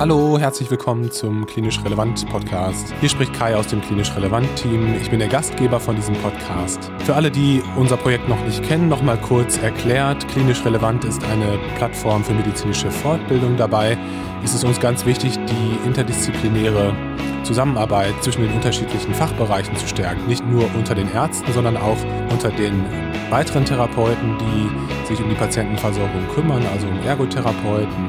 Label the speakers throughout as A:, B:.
A: Hallo, herzlich willkommen zum Klinisch Relevant Podcast. Hier spricht Kai aus dem Klinisch Relevant Team. Ich bin der Gastgeber von diesem Podcast. Für alle, die unser Projekt noch nicht kennen, noch mal kurz erklärt. Klinisch Relevant ist eine Plattform für medizinische Fortbildung. Dabei ist es uns ganz wichtig, die interdisziplinäre Zusammenarbeit zwischen den unterschiedlichen Fachbereichen zu stärken. Nicht nur unter den Ärzten, sondern auch unter den weiteren Therapeuten, die sich um die Patientenversorgung kümmern, also um Ergotherapeuten,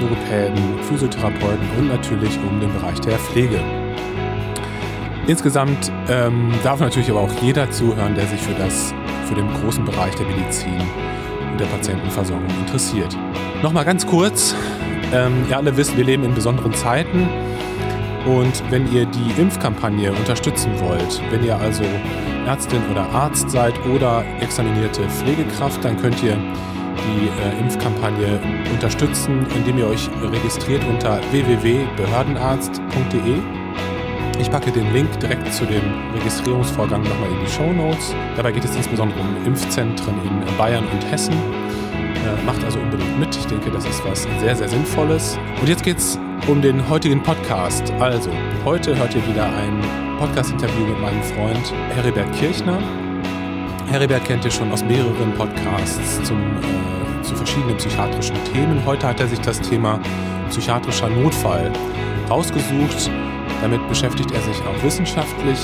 A: Logopäden, Physiotherapeuten und natürlich um den Bereich der Pflege. Insgesamt ähm, darf natürlich aber auch jeder zuhören, der sich für, das, für den großen Bereich der Medizin und der Patientenversorgung interessiert. Nochmal ganz kurz, ähm, ihr alle wisst, wir leben in besonderen Zeiten und wenn ihr die Impfkampagne unterstützen wollt, wenn ihr also Ärztin oder Arzt seid oder examinierte Pflegekraft, dann könnt ihr die äh, Impfkampagne unterstützen, indem ihr euch registriert unter www.behördenarzt.de. Ich packe den Link direkt zu dem Registrierungsvorgang nochmal in die Show Notes. Dabei geht es insbesondere um Impfzentren in Bayern und Hessen. Äh, macht also unbedingt mit. Ich denke, das ist was sehr, sehr Sinnvolles. Und jetzt geht es um den heutigen Podcast. Also, heute hört ihr wieder ein Podcast-Interview mit meinem Freund Heribert Kirchner. Heribert kennt ihr schon aus mehreren Podcasts zum, äh, zu verschiedenen psychiatrischen Themen. Heute hat er sich das Thema psychiatrischer Notfall ausgesucht. Damit beschäftigt er sich auch wissenschaftlich.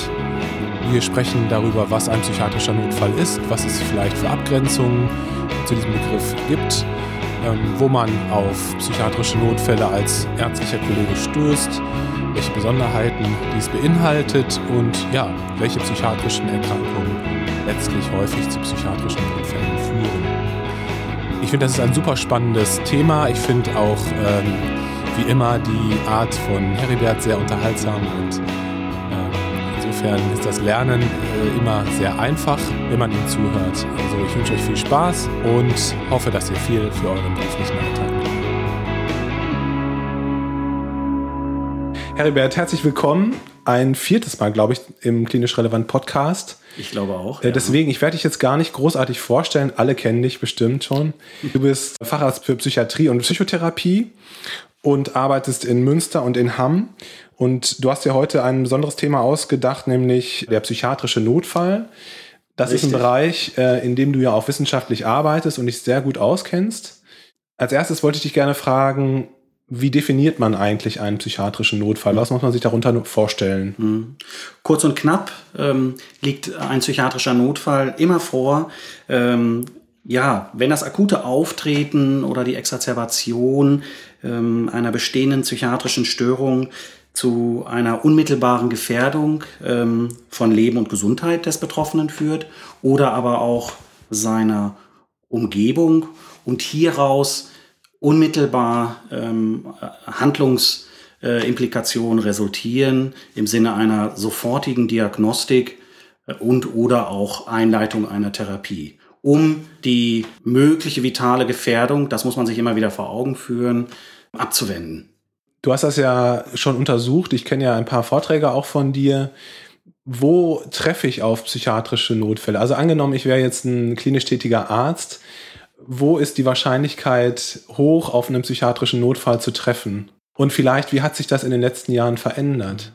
A: Wir sprechen darüber, was ein psychiatrischer Notfall ist, was es vielleicht für Abgrenzungen zu diesem Begriff gibt, wo man auf psychiatrische Notfälle als ärztlicher Kollege stößt, welche Besonderheiten dies beinhaltet und ja, welche psychiatrischen Erkrankungen letztlich häufig zu psychiatrischen Notfällen führen. Ich finde, das ist ein super spannendes Thema. Ich finde auch ähm, wie immer die Art von Heribert sehr unterhaltsam und insofern ist das Lernen äh, immer sehr einfach, wenn man ihm zuhört. Also ich wünsche euch viel Spaß und hoffe, dass ihr viel für euren beruflichen Alltag. Heribert, herzlich willkommen. Ein viertes Mal, glaube ich, im Klinisch Relevant Podcast.
B: Ich glaube auch.
A: Äh, deswegen, ich werde dich jetzt gar nicht großartig vorstellen. Alle kennen dich bestimmt schon. Du bist Facharzt für Psychiatrie und Psychotherapie und arbeitest in Münster und in Hamm. Und du hast dir heute ein besonderes Thema ausgedacht, nämlich der psychiatrische Notfall. Das Richtig. ist ein Bereich, äh, in dem du ja auch wissenschaftlich arbeitest und dich sehr gut auskennst. Als erstes wollte ich dich gerne fragen, wie definiert man eigentlich einen psychiatrischen Notfall? Was muss man sich darunter vorstellen? Hm.
B: Kurz und knapp ähm, liegt ein psychiatrischer Notfall immer vor, ähm, ja, wenn das akute Auftreten oder die Exacerbation ähm, einer bestehenden psychiatrischen Störung zu einer unmittelbaren Gefährdung ähm, von Leben und Gesundheit des Betroffenen führt oder aber auch seiner Umgebung und hieraus unmittelbar ähm, Handlungsimplikationen äh, resultieren im Sinne einer sofortigen Diagnostik äh, und oder auch Einleitung einer Therapie, um die mögliche vitale Gefährdung, das muss man sich immer wieder vor Augen führen, abzuwenden.
A: Du hast das ja schon untersucht. Ich kenne ja ein paar Vorträge auch von dir. Wo treffe ich auf psychiatrische Notfälle? Also angenommen, ich wäre jetzt ein klinisch tätiger Arzt wo ist die Wahrscheinlichkeit hoch, auf einen psychiatrischen Notfall zu treffen? Und vielleicht, wie hat sich das in den letzten Jahren verändert?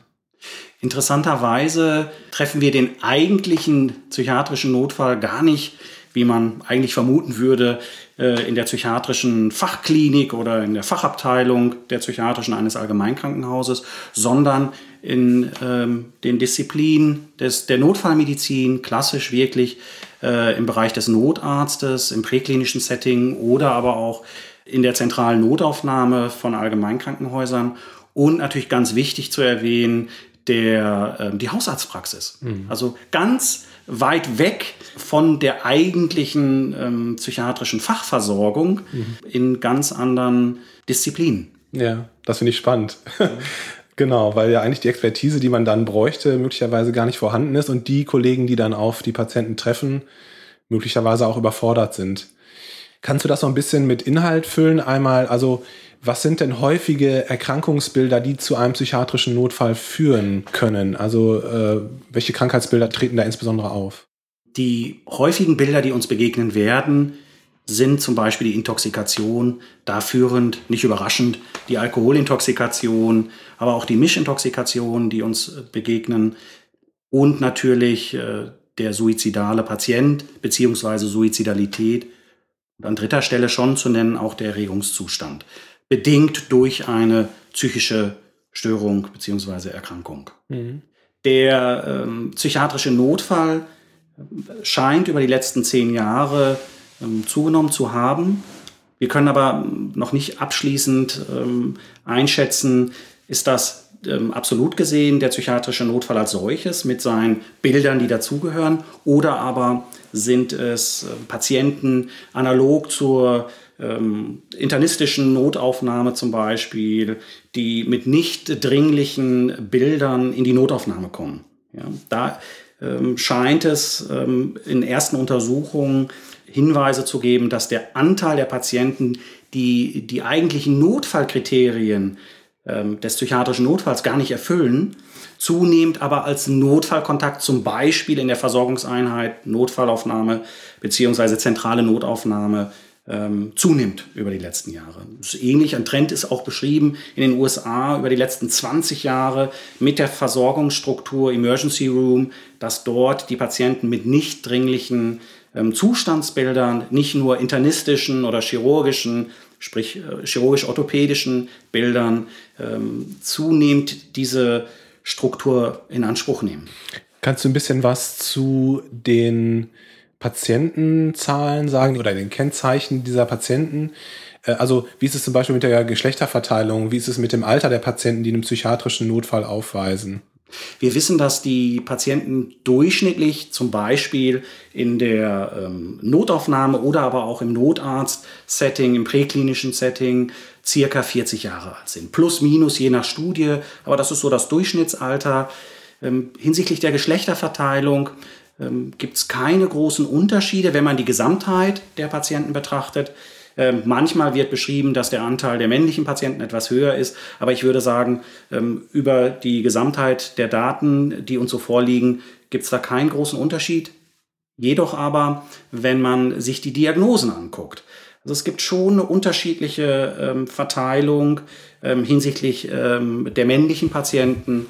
B: Interessanterweise treffen wir den eigentlichen psychiatrischen Notfall gar nicht, wie man eigentlich vermuten würde, äh, in der psychiatrischen Fachklinik oder in der Fachabteilung der psychiatrischen eines Allgemeinkrankenhauses, sondern in ähm, den Disziplinen des, der Notfallmedizin, klassisch wirklich äh, im Bereich des Notarztes, im präklinischen Setting oder aber auch in der zentralen Notaufnahme von Allgemeinkrankenhäusern und natürlich ganz wichtig zu erwähnen, der, äh, die Hausarztpraxis. Mhm. Also ganz weit weg von der eigentlichen ähm, psychiatrischen Fachversorgung mhm. in ganz anderen Disziplinen.
A: Ja, das finde ich spannend. Genau, weil ja eigentlich die Expertise, die man dann bräuchte, möglicherweise gar nicht vorhanden ist und die Kollegen, die dann auf die Patienten treffen, möglicherweise auch überfordert sind. Kannst du das so ein bisschen mit Inhalt füllen? Einmal, also was sind denn häufige Erkrankungsbilder, die zu einem psychiatrischen Notfall führen können? Also äh, welche Krankheitsbilder treten da insbesondere auf?
B: Die häufigen Bilder, die uns begegnen werden, sind zum Beispiel die Intoxikation, da führend, nicht überraschend, die Alkoholintoxikation, aber auch die Mischintoxikation, die uns begegnen und natürlich äh, der suizidale Patient beziehungsweise Suizidalität. Und an dritter Stelle schon zu nennen auch der Erregungszustand, bedingt durch eine psychische Störung beziehungsweise Erkrankung. Mhm. Der ähm, psychiatrische Notfall scheint über die letzten zehn Jahre ähm, zugenommen zu haben. Wir können aber noch nicht abschließend ähm, einschätzen, ist das ähm, absolut gesehen der psychiatrische Notfall als solches mit seinen Bildern, die dazugehören, oder aber sind es äh, Patienten analog zur ähm, internistischen Notaufnahme zum Beispiel, die mit nicht dringlichen Bildern in die Notaufnahme kommen. Ja, da ähm, scheint es ähm, in ersten Untersuchungen Hinweise zu geben, dass der Anteil der Patienten, die die eigentlichen Notfallkriterien ähm, des psychiatrischen Notfalls gar nicht erfüllen, zunehmend aber als Notfallkontakt zum Beispiel in der Versorgungseinheit, Notfallaufnahme beziehungsweise zentrale Notaufnahme ähm, zunimmt über die letzten Jahre. Das ähnlich, ein Trend ist auch beschrieben in den USA über die letzten 20 Jahre mit der Versorgungsstruktur Emergency Room, dass dort die Patienten mit nicht dringlichen ähm, Zustandsbildern, nicht nur internistischen oder chirurgischen, sprich äh, chirurgisch-orthopädischen Bildern, ähm, zunehmend diese Struktur in Anspruch nehmen.
A: Kannst du ein bisschen was zu den Patientenzahlen sagen oder den Kennzeichen dieser Patienten? Äh, also wie ist es zum Beispiel mit der Geschlechterverteilung? Wie ist es mit dem Alter der Patienten, die einen psychiatrischen Notfall aufweisen?
B: Wir wissen, dass die Patienten durchschnittlich zum Beispiel in der ähm, Notaufnahme oder aber auch im Notarzt-Setting, im präklinischen Setting, circa 40 Jahre alt sind. Plus, minus, je nach Studie, aber das ist so das Durchschnittsalter. Ähm, hinsichtlich der Geschlechterverteilung ähm, gibt es keine großen Unterschiede, wenn man die Gesamtheit der Patienten betrachtet. Ähm, manchmal wird beschrieben, dass der Anteil der männlichen Patienten etwas höher ist, aber ich würde sagen, ähm, über die Gesamtheit der Daten, die uns so vorliegen, gibt es da keinen großen Unterschied. Jedoch aber, wenn man sich die Diagnosen anguckt, also es gibt schon eine unterschiedliche ähm, Verteilung ähm, hinsichtlich ähm, der männlichen Patienten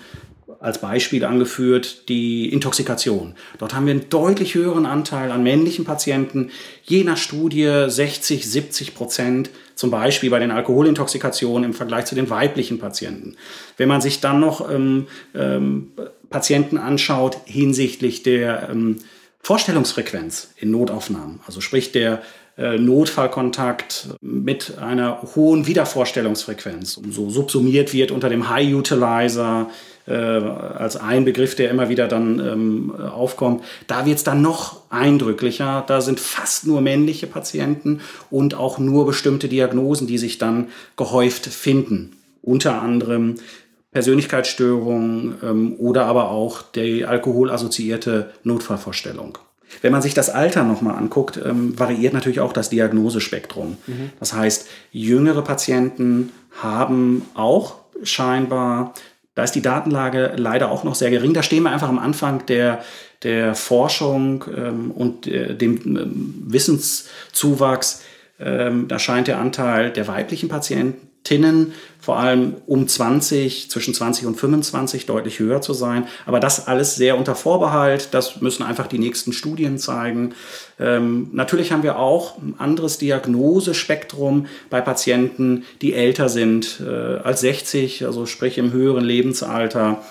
B: als Beispiel angeführt die Intoxikation. Dort haben wir einen deutlich höheren Anteil an männlichen Patienten, je nach Studie 60, 70 Prozent, zum Beispiel bei den Alkoholintoxikationen im Vergleich zu den weiblichen Patienten. Wenn man sich dann noch ähm, ähm, Patienten anschaut hinsichtlich der ähm, Vorstellungsfrequenz in Notaufnahmen, also sprich der äh, Notfallkontakt mit einer hohen Wiedervorstellungsfrequenz, so subsumiert wird unter dem High Utilizer, äh, als ein Begriff, der immer wieder dann ähm, aufkommt. Da wird es dann noch eindrücklicher. Da sind fast nur männliche Patienten und auch nur bestimmte Diagnosen, die sich dann gehäuft finden. Unter anderem Persönlichkeitsstörungen ähm, oder aber auch die alkoholassoziierte Notfallvorstellung. Wenn man sich das Alter nochmal anguckt, ähm, variiert natürlich auch das Diagnosespektrum. Mhm. Das heißt, jüngere Patienten haben auch scheinbar da ist die Datenlage leider auch noch sehr gering. Da stehen wir einfach am Anfang der, der Forschung ähm, und äh, dem ähm, Wissenszuwachs. Ähm, da scheint der Anteil der weiblichen Patienten Tinnen vor allem um 20, zwischen 20 und 25 deutlich höher zu sein. Aber das alles sehr unter Vorbehalt. Das müssen einfach die nächsten Studien zeigen. Ähm, natürlich haben wir auch ein anderes Diagnosespektrum bei Patienten, die älter sind äh, als 60, also sprich im höheren Lebensalter.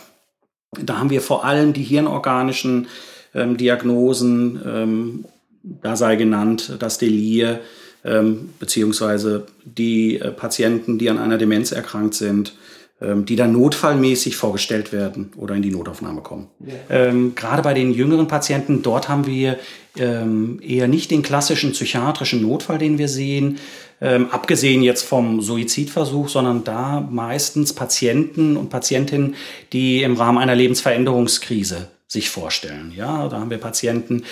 B: Da haben wir vor allem die hirnorganischen ähm, Diagnosen. Ähm, da sei genannt das Delir ähm, beziehungsweise die äh, Patienten, die an einer Demenz erkrankt sind, ähm, die dann notfallmäßig vorgestellt werden oder in die Notaufnahme kommen. Ja. Ähm, gerade bei den jüngeren Patienten, dort haben wir ähm, eher nicht den klassischen psychiatrischen Notfall, den wir sehen, ähm, abgesehen jetzt vom Suizidversuch, sondern da meistens Patienten und Patientinnen, die im Rahmen einer Lebensveränderungskrise sich vorstellen. Ja, da haben wir Patienten,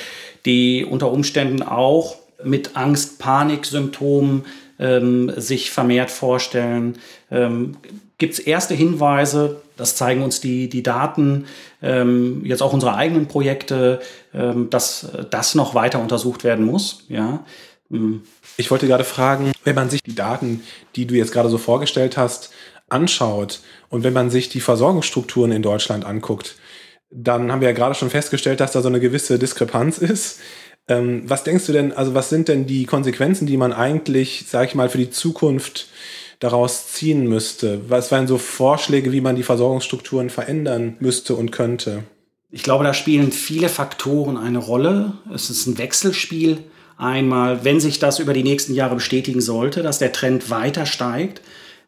B: die unter Umständen auch mit Angst, Paniksymptomen ähm, sich vermehrt vorstellen. Ähm, Gibt es erste Hinweise, das zeigen uns die, die Daten, ähm, jetzt auch unsere eigenen Projekte, ähm, dass das noch weiter untersucht werden muss. Ja?
A: Mhm. Ich wollte gerade fragen, wenn man sich die Daten, die du jetzt gerade so vorgestellt hast, anschaut und wenn man sich die Versorgungsstrukturen in Deutschland anguckt, dann haben wir ja gerade schon festgestellt, dass da so eine gewisse Diskrepanz ist. Ähm, was denkst du denn, also was sind denn die Konsequenzen, die man eigentlich, sag ich mal, für die Zukunft daraus ziehen müsste? Was wären so Vorschläge, wie man die Versorgungsstrukturen verändern müsste und könnte?
B: Ich glaube, da spielen viele Faktoren eine Rolle. Es ist ein Wechselspiel. Einmal, wenn sich das über die nächsten Jahre bestätigen sollte, dass der Trend weiter steigt,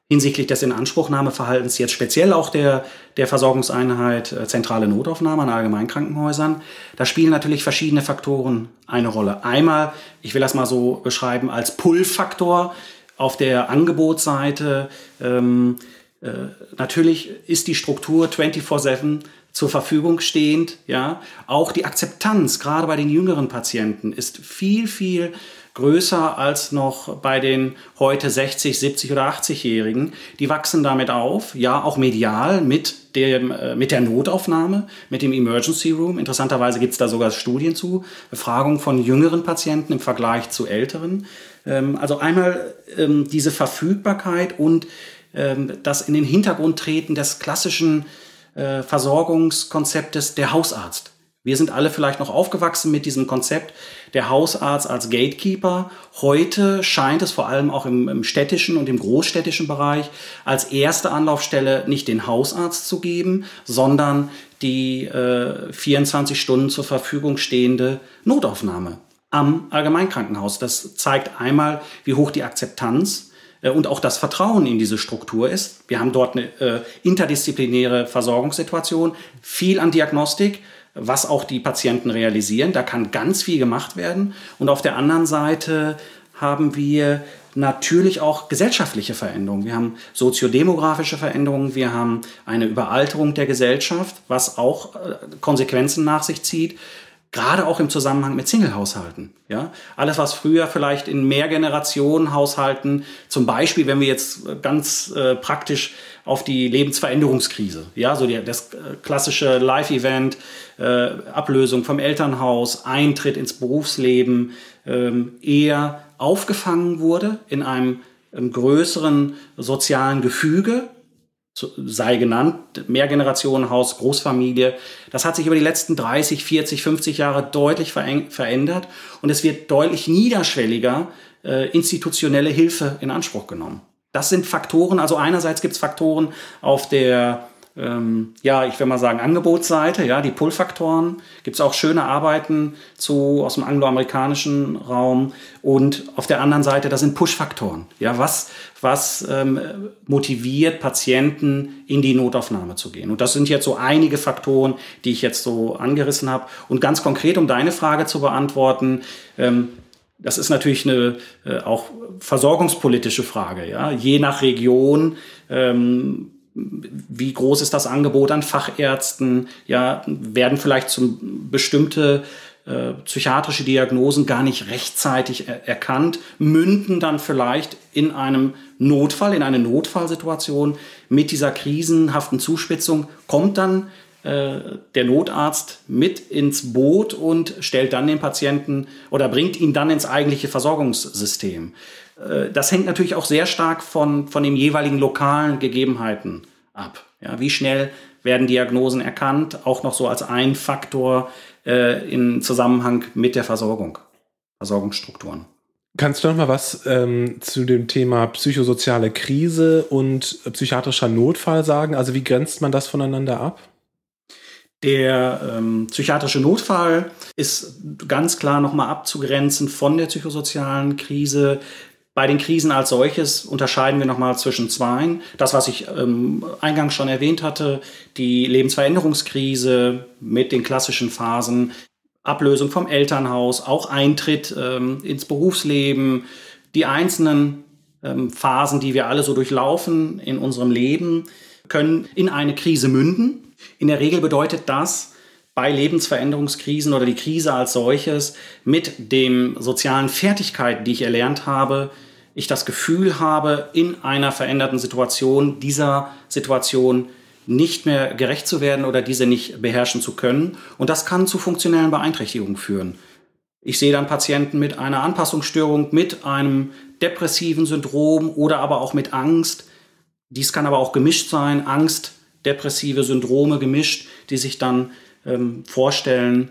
B: hinsichtlich des Inanspruchnahmeverhaltens jetzt speziell auch der, der Versorgungseinheit äh, zentrale Notaufnahme an Allgemeinkrankenhäusern. Da spielen natürlich verschiedene Faktoren eine Rolle. Einmal, ich will das mal so beschreiben, als Pull-Faktor auf der Angebotsseite. Ähm, äh, natürlich ist die Struktur 24-7 zur Verfügung stehend. Ja, auch die Akzeptanz, gerade bei den jüngeren Patienten, ist viel, viel größer als noch bei den heute 60, 70 oder 80-Jährigen. Die wachsen damit auf, ja, auch medial mit, dem, äh, mit der Notaufnahme, mit dem Emergency Room. Interessanterweise gibt es da sogar Studien zu, Befragung von jüngeren Patienten im Vergleich zu älteren. Ähm, also einmal ähm, diese Verfügbarkeit und ähm, das in den Hintergrund treten des klassischen äh, Versorgungskonzeptes der Hausarzt. Wir sind alle vielleicht noch aufgewachsen mit diesem Konzept der Hausarzt als Gatekeeper. Heute scheint es vor allem auch im, im, städtischen und im großstädtischen Bereich als erste Anlaufstelle nicht den Hausarzt zu geben, sondern die äh, 24 Stunden zur Verfügung stehende Notaufnahme am Allgemeinkrankenhaus. Das zeigt einmal, wie hoch die Akzeptanz äh, und auch das Vertrauen in diese Struktur ist. Wir haben dort eine äh, interdisziplinäre Versorgungssituation, viel an Diagnostik, was auch die Patienten realisieren. Da kann ganz viel gemacht werden. Und auf der anderen Seite haben wir natürlich auch gesellschaftliche Veränderungen. Wir haben soziodemografische Veränderungen, wir haben eine Überalterung der Gesellschaft, was auch äh, Konsequenzen nach sich zieht gerade auch im Zusammenhang mit Single-Haushalten. Ja? Alles, was früher vielleicht in Mehrgenerationen-Haushalten, zum Beispiel, wenn wir jetzt ganz äh, praktisch auf die Lebensveränderungskrise, ja, so die, das äh, klassische Live-Event, äh, Ablösung vom Elternhaus, Eintritt ins Berufsleben, ähm, eher aufgefangen wurde in einem, einem größeren sozialen Gefüge, sei genannt, Mehrgenerationenhaus, Großfamilie. Das hat sich über die letzten 30, 40, 50 Jahre deutlich verändert und es wird deutlich niederschwelliger äh, institutionelle Hilfe in Anspruch genommen. Das sind Faktoren, also einerseits gibt es Faktoren auf der ähm, ja, ich will mal sagen, Angebotsseite, ja, die Pull-Faktoren. Gibt es auch schöne Arbeiten zu, aus dem angloamerikanischen Raum. Und auf der anderen Seite, das sind Push-Faktoren. Ja, was, was ähm, motiviert Patienten in die Notaufnahme zu gehen? Und das sind jetzt so einige Faktoren, die ich jetzt so angerissen habe. Und ganz konkret, um deine Frage zu beantworten, ähm, das ist natürlich eine äh, auch versorgungspolitische Frage. Ja? Je nach Region ähm, wie groß ist das Angebot an Fachärzten? Ja, werden vielleicht zum bestimmte äh, psychiatrische Diagnosen gar nicht rechtzeitig er erkannt, münden dann vielleicht in einem Notfall, in eine Notfallsituation mit dieser krisenhaften Zuspitzung, kommt dann der Notarzt mit ins Boot und stellt dann den Patienten oder bringt ihn dann ins eigentliche Versorgungssystem. Äh, das hängt natürlich auch sehr stark von, von den jeweiligen lokalen Gegebenheiten ab. Ja, wie schnell werden Diagnosen erkannt, auch noch so als ein Faktor äh, in Zusammenhang mit der Versorgung, Versorgungsstrukturen.
A: Kannst du noch mal was ähm, zu dem Thema psychosoziale Krise und psychiatrischer Notfall sagen? Also wie grenzt man das voneinander ab?
B: Der ähm, psychiatrische Notfall ist ganz klar nochmal abzugrenzen von der psychosozialen Krise. Bei den Krisen als solches unterscheiden wir nochmal zwischen zweien. Das, was ich ähm, eingangs schon erwähnt hatte, die Lebensveränderungskrise mit den klassischen Phasen, Ablösung vom Elternhaus, auch Eintritt ähm, ins Berufsleben, die einzelnen ähm, Phasen, die wir alle so durchlaufen in unserem Leben, können in eine Krise münden. In der Regel bedeutet das, bei Lebensveränderungskrisen oder die Krise als solches mit den sozialen Fertigkeiten, die ich erlernt habe, ich das Gefühl habe, in einer veränderten Situation dieser Situation nicht mehr gerecht zu werden oder diese nicht beherrschen zu können. Und das kann zu funktionellen Beeinträchtigungen führen. Ich sehe dann Patienten mit einer Anpassungsstörung, mit einem depressiven Syndrom oder aber auch mit Angst. Dies kann aber auch gemischt sein, Angst, depressive Syndrome gemischt, die sich dann ähm, vorstellen.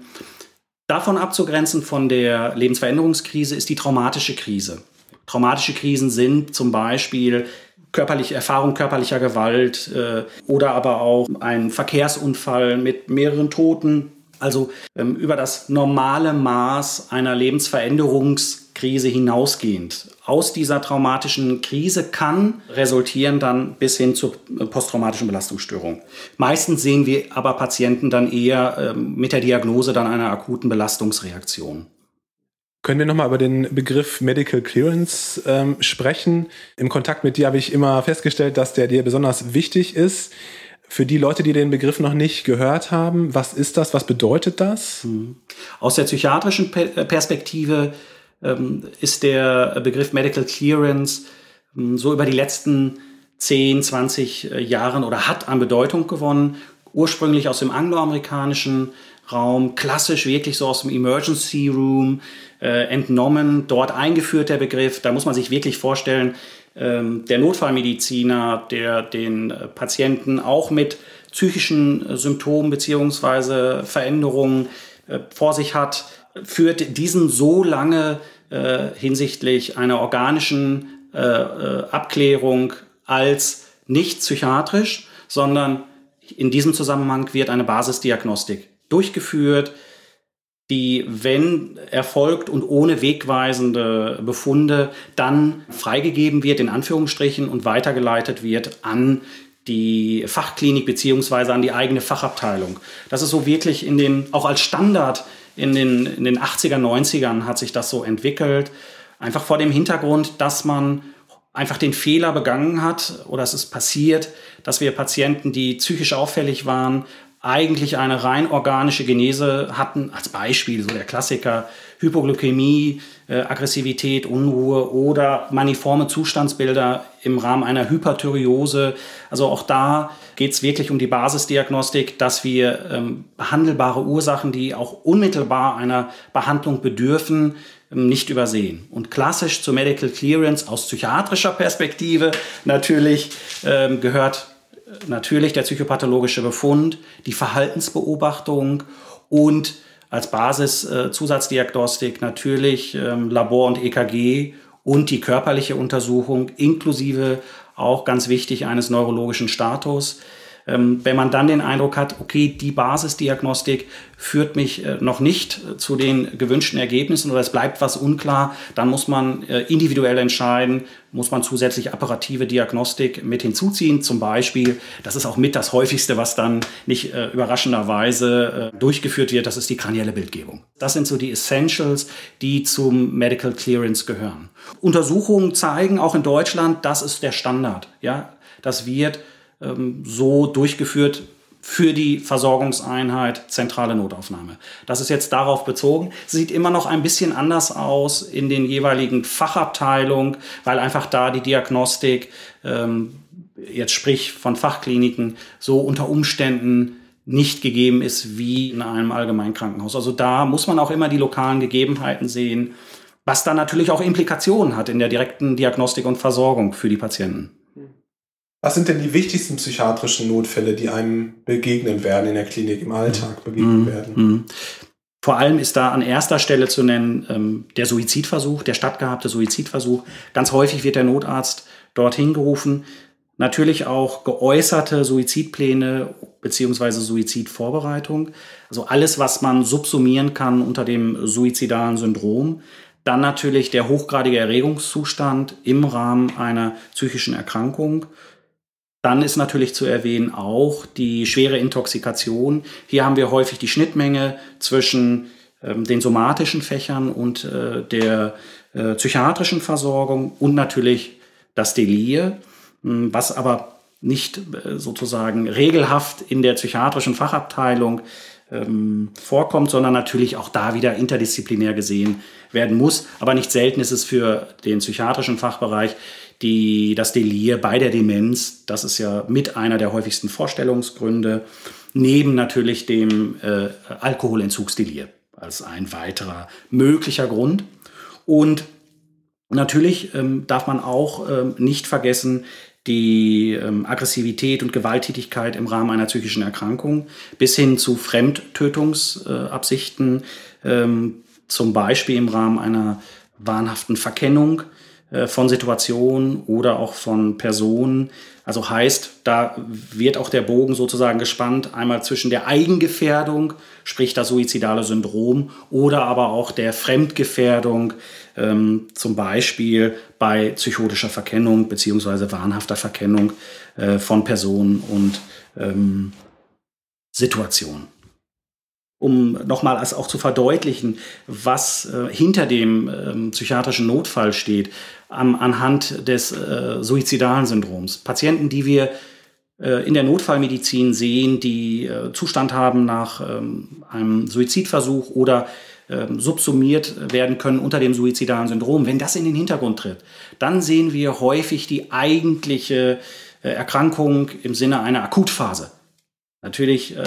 B: Davon abzugrenzen von der Lebensveränderungskrise ist die traumatische Krise. Traumatische Krisen sind zum Beispiel körperliche Erfahrung körperlicher Gewalt äh, oder aber auch ein Verkehrsunfall mit mehreren Toten. Also ähm, über das normale Maß einer Lebensveränderungskrise hinausgehend. Aus dieser traumatischen Krise kann resultieren dann bis hin zur äh, posttraumatischen Belastungsstörung. Meistens sehen wir aber Patienten dann eher äh, mit der Diagnose dann einer akuten Belastungsreaktion.
A: Können wir nochmal über den Begriff Medical Clearance ähm, sprechen? Im Kontakt mit dir habe ich immer festgestellt, dass der dir besonders wichtig ist. Für die Leute, die den Begriff noch nicht gehört haben, was ist das? Was bedeutet das?
B: Mhm. Aus der psychiatrischen Perspektive ähm, ist der Begriff Medical Clearance ähm, so über die letzten 10, 20 äh, Jahren oder hat an Bedeutung gewonnen. Ursprünglich aus dem angloamerikanischen Raum, klassisch wirklich so aus dem Emergency Room äh, entnommen, dort eingeführt der Begriff. Da muss man sich wirklich vorstellen, ähm, der Notfallmediziner, der den äh, Patienten auch mit psychischen äh, Symptomen beziehungsweise Veränderungen äh, vor sich hat, führt diesen so lange hinsichtlich einer organischen Abklärung als nicht psychiatrisch, sondern in diesem Zusammenhang wird eine Basisdiagnostik durchgeführt, die, wenn erfolgt und ohne wegweisende Befunde, dann freigegeben wird, in Anführungsstrichen, und weitergeleitet wird an die Fachklinik beziehungsweise an die eigene Fachabteilung. Das ist so wirklich in den, auch als Standard in den, in den 80er, 90ern hat sich das so entwickelt. Einfach vor dem Hintergrund, dass man einfach den Fehler begangen hat oder es ist passiert, dass wir Patienten, die psychisch auffällig waren, eigentlich eine rein organische Genese hatten, als Beispiel so der Klassiker Hypoglykämie, äh, Aggressivität, Unruhe oder maniforme Zustandsbilder im Rahmen einer Hyperthyreose. Also auch da geht es wirklich um die Basisdiagnostik, dass wir ähm, behandelbare Ursachen, die auch unmittelbar einer Behandlung bedürfen, ähm, nicht übersehen. Und klassisch zur Medical Clearance aus psychiatrischer Perspektive natürlich ähm, gehört natürlich der psychopathologische Befund, die Verhaltensbeobachtung und als Basis äh, Zusatzdiagnostik natürlich ähm, Labor und EKG und die körperliche Untersuchung inklusive auch ganz wichtig eines neurologischen Status. Ähm, wenn man dann den Eindruck hat, okay, die Basisdiagnostik führt mich äh, noch nicht äh, zu den gewünschten Ergebnissen oder es bleibt was unklar, dann muss man äh, individuell entscheiden, muss man zusätzlich apparative Diagnostik mit hinzuziehen. Zum Beispiel, das ist auch mit das häufigste, was dann nicht äh, überraschenderweise äh, durchgeführt wird, das ist die kranielle Bildgebung. Das sind so die Essentials, die zum Medical Clearance gehören. Untersuchungen zeigen auch in Deutschland, das ist der Standard. Ja, das wird ähm, so durchgeführt für die Versorgungseinheit zentrale Notaufnahme. Das ist jetzt darauf bezogen. Sieht immer noch ein bisschen anders aus in den jeweiligen Fachabteilungen, weil einfach da die Diagnostik, ähm, jetzt sprich von Fachkliniken, so unter Umständen nicht gegeben ist wie in einem Allgemeinkrankenhaus. Also da muss man auch immer die lokalen Gegebenheiten sehen, was dann natürlich auch Implikationen hat in der direkten Diagnostik und Versorgung für die Patienten.
A: Was sind denn die wichtigsten psychiatrischen Notfälle, die einem begegnen werden in der Klinik, im Alltag begegnen mhm. werden? Mhm.
B: Vor allem ist da an erster Stelle zu nennen ähm, der Suizidversuch, der stattgehabte Suizidversuch. Ganz häufig wird der Notarzt dorthin gerufen. Natürlich auch geäußerte Suizidpläne beziehungsweise Suizidvorbereitung. Also alles, was man subsumieren kann unter dem suizidalen Syndrom. Dann natürlich der hochgradige Erregungszustand im Rahmen einer psychischen Erkrankung dann ist natürlich zu erwähnen auch die schwere Intoxikation. Hier haben wir häufig die Schnittmenge zwischen ähm, den somatischen Fächern und äh, der äh, psychiatrischen Versorgung und natürlich das Delir, hm, was aber nicht äh, sozusagen regelhaft in der psychiatrischen Fachabteilung ähm, vorkommt, sondern natürlich auch da wieder interdisziplinär gesehen werden muss. Aber nicht selten ist es für den psychiatrischen Fachbereich die, das Delir bei der Demenz, das ist ja mit einer der häufigsten Vorstellungsgründe, neben natürlich dem äh, Alkoholentzugsdelir. als ein weiterer möglicher Grund. Und natürlich ähm, darf man auch ähm, nicht vergessen, die ähm, Aggressivität und Gewalttätigkeit im Rahmen einer psychischen Erkrankung bis hin zu Fremdtötungsabsichten, äh, zum Beispiel im Rahmen einer wahnhaften Verkennung von Situationen oder auch von Personen. Also heißt, da wird auch der Bogen sozusagen gespannt, einmal zwischen der Eigengefährdung, sprich das suizidale Syndrom, oder aber auch der Fremdgefährdung, ähm, zum Beispiel bei psychotischer Verkennung beziehungsweise wahnhafter Verkennung äh, von Personen und ähm, Situationen um nochmal auch zu verdeutlichen, was äh, hinter dem ähm, psychiatrischen Notfall steht, am, anhand des äh, suizidalen Syndroms. Patienten, die wir äh, in der Notfallmedizin sehen, die äh, Zustand haben nach ähm, einem Suizidversuch oder ähm, subsumiert werden können unter dem suizidalen Syndrom, wenn das in den Hintergrund tritt, dann sehen wir häufig die eigentliche äh, Erkrankung im Sinne einer Akutphase. Natürlich äh,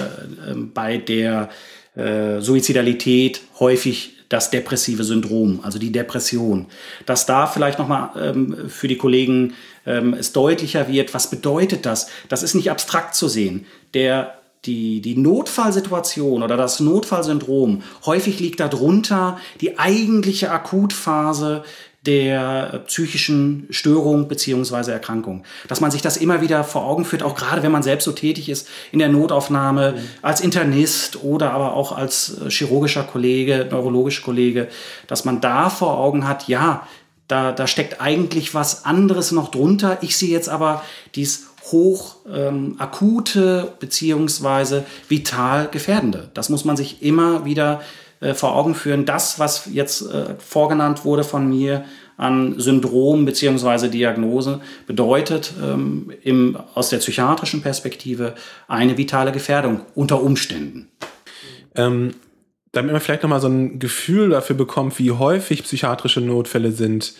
B: ähm, bei der äh, Suizidalität häufig das depressive Syndrom, also die Depression. Dass da vielleicht nochmal ähm, für die Kollegen ähm, es deutlicher wird, was bedeutet das? Das ist nicht abstrakt zu sehen. Der die, die Notfallsituation oder das Notfallsyndrom, häufig liegt darunter die eigentliche Akutphase der psychischen Störung beziehungsweise Erkrankung. Dass man sich das immer wieder vor Augen führt, auch gerade wenn man selbst so tätig ist in der Notaufnahme, mhm. als Internist oder aber auch als äh, chirurgischer Kollege, neurologischer Kollege, dass man da vor Augen hat, ja, da, da steckt eigentlich was anderes noch drunter. Ich sehe jetzt aber dies hoch ähm, akute beziehungsweise vital gefährdende. Das muss man sich immer wieder äh, vor Augen führen, das, was jetzt äh, vorgenannt wurde von mir an Syndrom bzw. Diagnose, bedeutet ähm, im, aus der psychiatrischen Perspektive eine vitale Gefährdung unter Umständen.
A: Ähm, damit man vielleicht nochmal so ein Gefühl dafür bekommt, wie häufig psychiatrische Notfälle sind,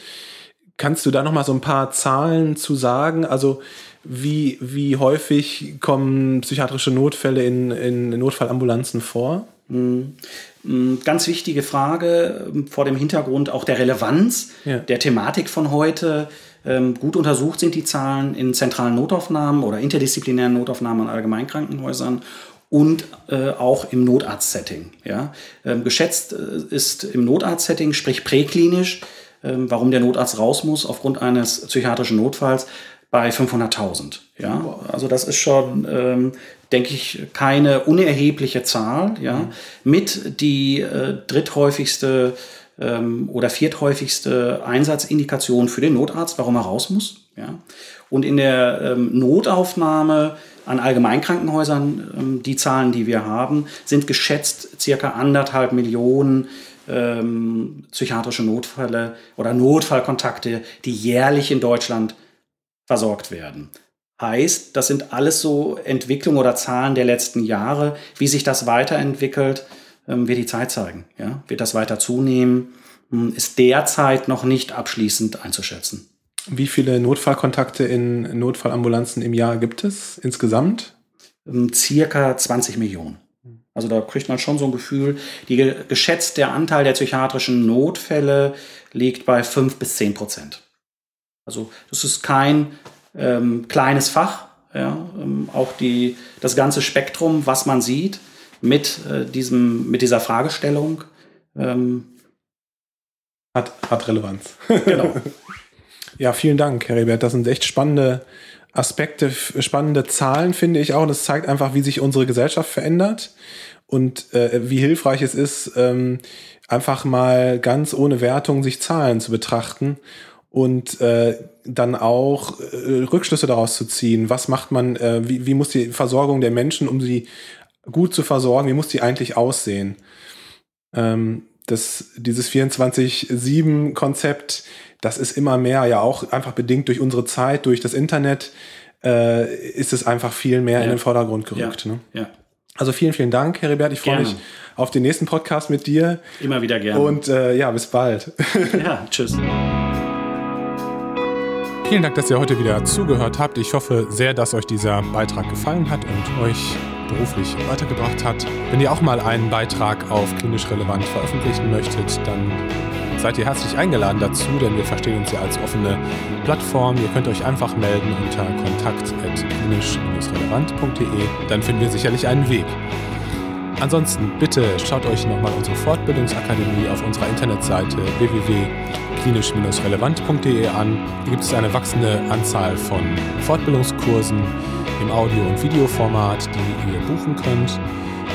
A: kannst du da nochmal so ein paar Zahlen zu sagen? Also wie, wie häufig kommen psychiatrische Notfälle in, in Notfallambulanzen vor?
B: Mhm. Mm, ganz wichtige Frage ähm, vor dem Hintergrund auch der Relevanz ja. der Thematik von heute. Ähm, gut untersucht sind die Zahlen in zentralen Notaufnahmen oder interdisziplinären Notaufnahmen an Allgemeinkrankenhäusern und äh, auch im Notarzt-Setting. Ja? Ähm, geschätzt äh, ist im Notarzt-Setting, sprich präklinisch, ähm, warum der Notarzt raus muss aufgrund eines psychiatrischen Notfalls, bei 500.000. Ja, also das ist schon, ähm, denke ich, keine unerhebliche Zahl. Ja, mhm. mit die äh, dritthäufigste ähm, oder vierthäufigste Einsatzindikation für den Notarzt, warum er raus muss. Ja, und in der ähm, Notaufnahme an Allgemeinkrankenhäusern, ähm, die Zahlen, die wir haben, sind geschätzt circa anderthalb Millionen ähm, psychiatrische Notfälle oder Notfallkontakte, die jährlich in Deutschland versorgt werden. Heißt, das sind alles so Entwicklungen oder Zahlen der letzten Jahre. Wie sich das weiterentwickelt, ähm, wird die Zeit zeigen. Ja? Wird das weiter zunehmen? Hm, ist derzeit noch nicht abschließend einzuschätzen.
A: Wie viele Notfallkontakte in Notfallambulanzen im Jahr gibt es insgesamt?
B: Ähm, circa 20 Millionen. Also da kriegt man schon so ein Gefühl. Die geschätzt der Anteil der psychiatrischen Notfälle liegt bei 5 bis 10 Prozent. Also das ist kein ähm, kleines Fach. Ja, ähm, auch die, das ganze Spektrum, was man sieht mit, äh, diesem, mit dieser Fragestellung. Ähm,
A: hat, hat Relevanz. Genau. ja, vielen Dank, Herr Rebert. Das sind echt spannende Aspekte, spannende Zahlen, finde ich auch. Das zeigt einfach, wie sich unsere Gesellschaft verändert und äh, wie hilfreich es ist, ähm, einfach mal ganz ohne Wertung sich Zahlen zu betrachten und äh, dann auch äh, Rückschlüsse daraus zu ziehen. Was macht man, äh, wie, wie muss die Versorgung der Menschen, um sie gut zu versorgen, wie muss die eigentlich aussehen? Ähm, das, dieses 24-7-Konzept, das ist immer mehr, ja auch einfach bedingt durch unsere Zeit, durch das Internet, äh, ist es einfach viel mehr ja. in den Vordergrund gerückt. Ja. Ne? ja. Also vielen, vielen Dank, Herr Rebert. Ich freue mich auf den nächsten Podcast mit dir.
B: Immer wieder gerne.
A: Und äh, ja, bis bald.
B: Ja, tschüss.
A: Vielen Dank, dass ihr heute wieder zugehört habt. Ich hoffe sehr, dass euch dieser Beitrag gefallen hat und euch beruflich weitergebracht hat. Wenn ihr auch mal einen Beitrag auf klinisch relevant veröffentlichen möchtet, dann seid ihr herzlich eingeladen dazu, denn wir verstehen uns ja als offene Plattform. Ihr könnt euch einfach melden unter kontakt.klinisch-relevant.de. Dann finden wir sicherlich einen Weg. Ansonsten bitte schaut euch nochmal unsere Fortbildungsakademie auf unserer Internetseite www.klinisch-relevant.de an. Hier gibt es eine wachsende Anzahl von Fortbildungskursen im Audio- und Videoformat, die ihr buchen könnt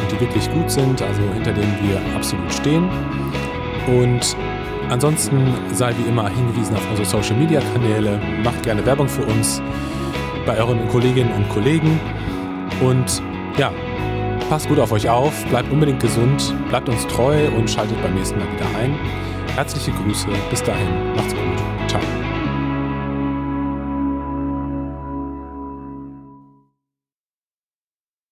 A: und die wirklich gut sind, also hinter denen wir absolut stehen. Und ansonsten sei wie immer hingewiesen auf unsere Social-Media-Kanäle. Macht gerne Werbung für uns bei euren Kolleginnen und Kollegen. Und ja, passt gut auf euch auf, bleibt unbedingt gesund, bleibt uns treu und schaltet beim nächsten Mal wieder ein. Herzliche Grüße, bis dahin, macht's gut.